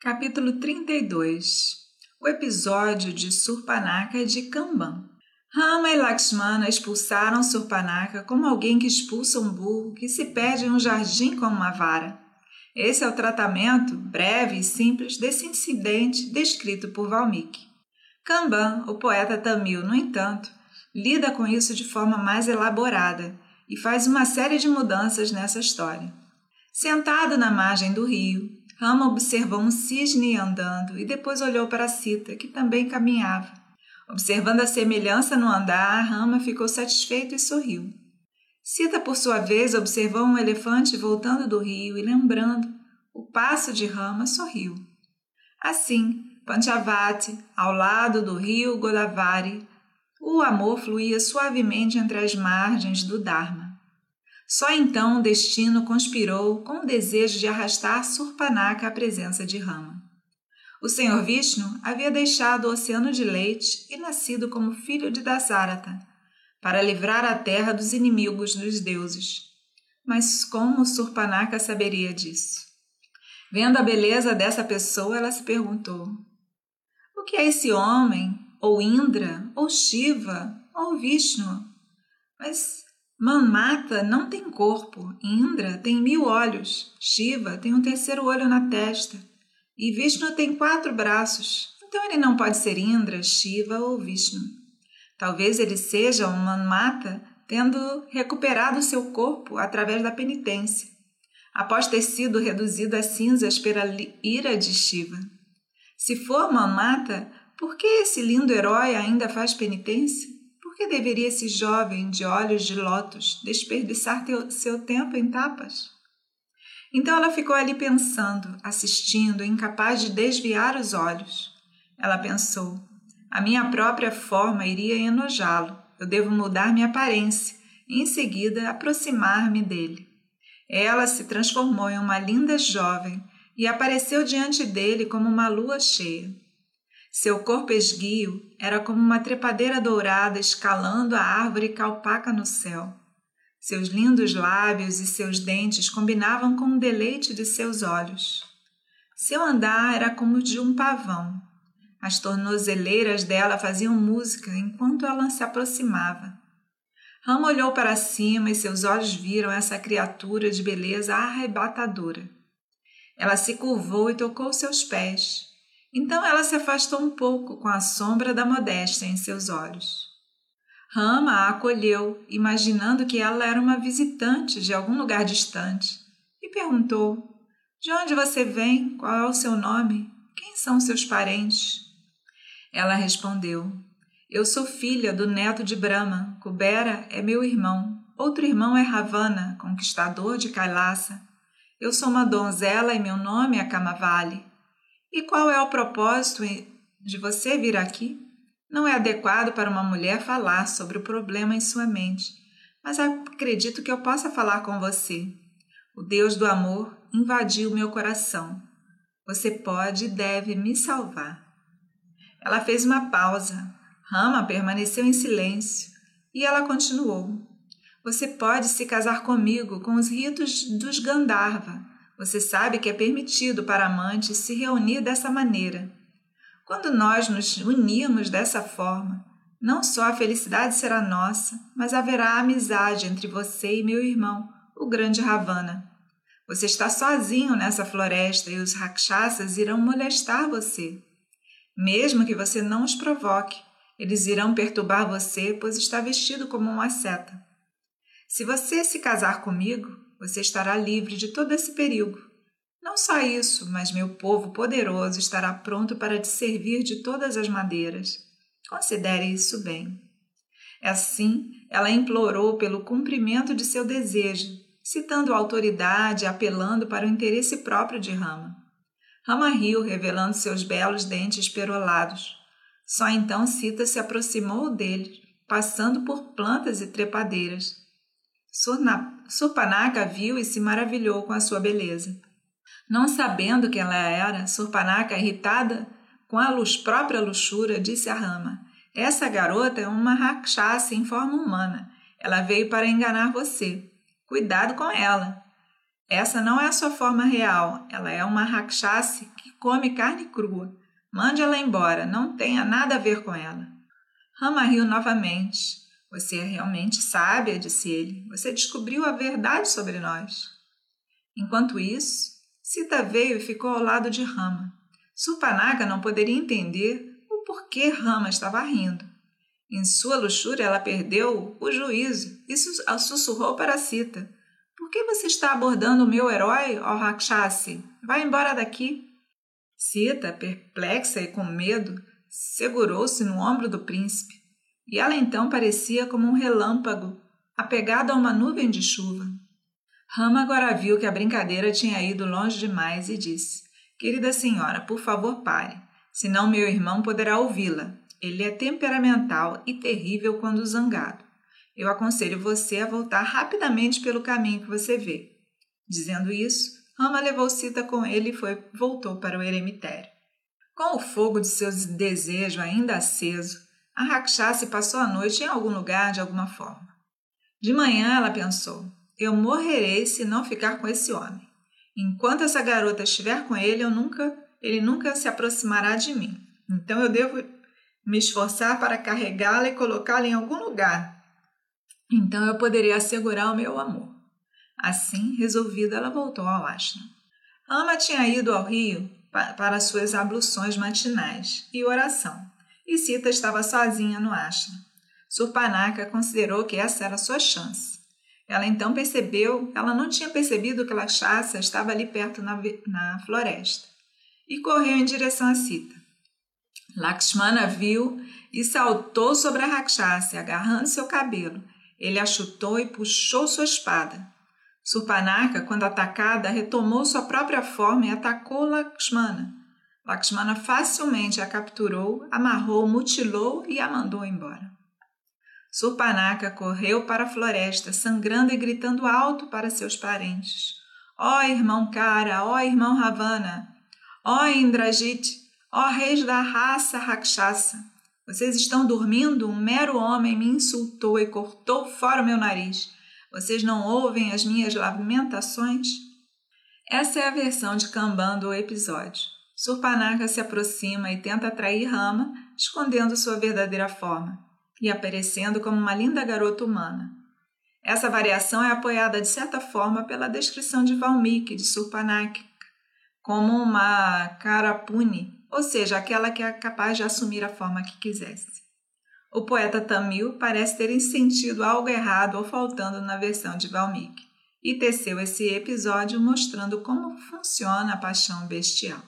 Capítulo 32 O episódio de Surpanaka e de Kamban. Rama e Lakshmana expulsaram Surpanaka como alguém que expulsa um burro que se perde em um jardim com uma vara. Esse é o tratamento, breve e simples, desse incidente descrito por Valmiki. Kamban, o poeta tamil, no entanto, lida com isso de forma mais elaborada e faz uma série de mudanças nessa história. Sentado na margem do rio, Rama observou um cisne andando e depois olhou para Sita, que também caminhava. Observando a semelhança no andar, Rama ficou satisfeito e sorriu. Sita, por sua vez, observou um elefante voltando do rio e, lembrando o passo de Rama, sorriu. Assim, Panchavati, ao lado do rio Godavari, o amor fluía suavemente entre as margens do Dharma. Só então o destino conspirou com o desejo de arrastar Surpanaka à presença de Rama. O Senhor Vishnu havia deixado o oceano de leite e nascido como filho de Dasarata, para livrar a terra dos inimigos dos deuses. Mas como Surpanaka saberia disso? Vendo a beleza dessa pessoa, ela se perguntou: O que é esse homem? Ou Indra? Ou Shiva? Ou Vishnu? Mas Manmata não tem corpo, Indra tem mil olhos, Shiva tem um terceiro olho na testa e Vishnu tem quatro braços. Então ele não pode ser Indra, Shiva ou Vishnu. Talvez ele seja um Manmata tendo recuperado seu corpo através da penitência, após ter sido reduzido a cinzas pela ira de Shiva. Se for Manmata, por que esse lindo herói ainda faz penitência? Que deveria esse jovem de olhos de lótus desperdiçar seu tempo em tapas? Então ela ficou ali pensando, assistindo, incapaz de desviar os olhos. Ela pensou: a minha própria forma iria enojá-lo. Eu devo mudar minha aparência e, em seguida, aproximar-me dele. Ela se transformou em uma linda jovem e apareceu diante dele como uma lua cheia. Seu corpo esguio era como uma trepadeira dourada escalando a árvore calpaca no céu. Seus lindos lábios e seus dentes combinavam com o deleite de seus olhos. Seu andar era como o de um pavão. As tornozeleiras dela faziam música enquanto ela se aproximava. Rama olhou para cima e seus olhos viram essa criatura de beleza arrebatadora. Ela se curvou e tocou seus pés. Então ela se afastou um pouco com a sombra da modéstia em seus olhos. Rama a acolheu, imaginando que ela era uma visitante de algum lugar distante, e perguntou: De onde você vem? Qual é o seu nome? Quem são seus parentes? Ela respondeu: Eu sou filha do neto de Brahma. Kubera é meu irmão. Outro irmão é Ravana, conquistador de Kailasa. Eu sou uma donzela e meu nome é Kamavali. E qual é o propósito de você vir aqui? Não é adequado para uma mulher falar sobre o problema em sua mente, mas acredito que eu possa falar com você. O Deus do amor invadiu meu coração. Você pode e deve me salvar. Ela fez uma pausa. Rama permaneceu em silêncio e ela continuou. Você pode se casar comigo com os ritos dos Gandharva você sabe que é permitido para amantes se reunir dessa maneira. Quando nós nos unirmos dessa forma, não só a felicidade será nossa, mas haverá amizade entre você e meu irmão, o grande Ravana. Você está sozinho nessa floresta e os rakshasas irão molestar você. Mesmo que você não os provoque, eles irão perturbar você, pois está vestido como um asceta. Se você se casar comigo, você estará livre de todo esse perigo. Não só isso, mas meu povo poderoso estará pronto para te servir de todas as madeiras. Considere isso bem. Assim, ela implorou pelo cumprimento de seu desejo, citando a autoridade e apelando para o interesse próprio de Rama. Rama riu, revelando seus belos dentes perolados. Só então Sita se aproximou dele, passando por plantas e trepadeiras. Surpanaka viu e se maravilhou com a sua beleza. Não sabendo quem ela era, Surpanaka, irritada com a luz, própria luxúria, disse a Rama: Essa garota é uma rakshasa em forma humana. Ela veio para enganar você. Cuidado com ela. Essa não é a sua forma real. Ela é uma rakshasa que come carne crua. Mande ela embora, não tenha nada a ver com ela. Rama riu novamente. Você é realmente sábia, disse ele. Você descobriu a verdade sobre nós. Enquanto isso, Sita veio e ficou ao lado de Rama. Surpanaka não poderia entender o porquê Rama estava rindo. Em sua luxúria, ela perdeu o juízo e sussurrou para Sita: Por que você está abordando o meu herói, ó Rakshasi? Vá embora daqui. Sita, perplexa e com medo, segurou-se no ombro do príncipe, e ela então parecia como um relâmpago, apegada a uma nuvem de chuva. Rama agora viu que a brincadeira tinha ido longe demais e disse: Querida senhora, por favor, pare, senão meu irmão poderá ouvi-la. Ele é temperamental e terrível quando zangado. Eu aconselho você a voltar rapidamente pelo caminho que você vê. Dizendo isso, Rama levou Sita com ele e foi, voltou para o eremitério. Com o fogo de seus desejos ainda aceso, a Rakshasi passou a noite em algum lugar de alguma forma. De manhã ela pensou: eu morrerei se não ficar com esse homem. Enquanto essa garota estiver com ele, eu nunca, ele nunca se aproximará de mim. Então eu devo me esforçar para carregá-la e colocá-la em algum lugar. Então eu poderia assegurar o meu amor. Assim, resolvida, ela voltou ao ashram. Ama tinha ido ao rio para suas abluções matinais e oração, e Sita estava sozinha no ashram. Surpanaka considerou que essa era sua chance. Ela então percebeu, ela não tinha percebido que Lakshasa estava ali perto na, na floresta, e correu em direção a Sita. Lakshmana viu e saltou sobre a Rakshasa, agarrando seu cabelo. Ele a chutou e puxou sua espada. Surpanaka, quando atacada, retomou sua própria forma e atacou Lakshmana. Lakshmana facilmente a capturou, amarrou, mutilou e a mandou embora. Surpanaka correu para a floresta, sangrando e gritando alto para seus parentes. Ó oh, irmão Kara, ó oh, irmão Ravana, ó oh, Indrajit, Ó reis da raça Rakshasa, vocês estão dormindo? Um mero homem me insultou e cortou fora o meu nariz. Vocês não ouvem as minhas lamentações? Essa é a versão de Kanban do episódio. Surpanaka se aproxima e tenta atrair Rama, escondendo sua verdadeira forma e aparecendo como uma linda garota humana. Essa variação é apoiada de certa forma pela descrição de Valmiki de Surpanaka como uma Karapuni, ou seja, aquela que é capaz de assumir a forma que quisesse. O poeta Tamil parece ter sentido algo errado ou faltando na versão de Valmiki e teceu esse episódio mostrando como funciona a paixão bestial.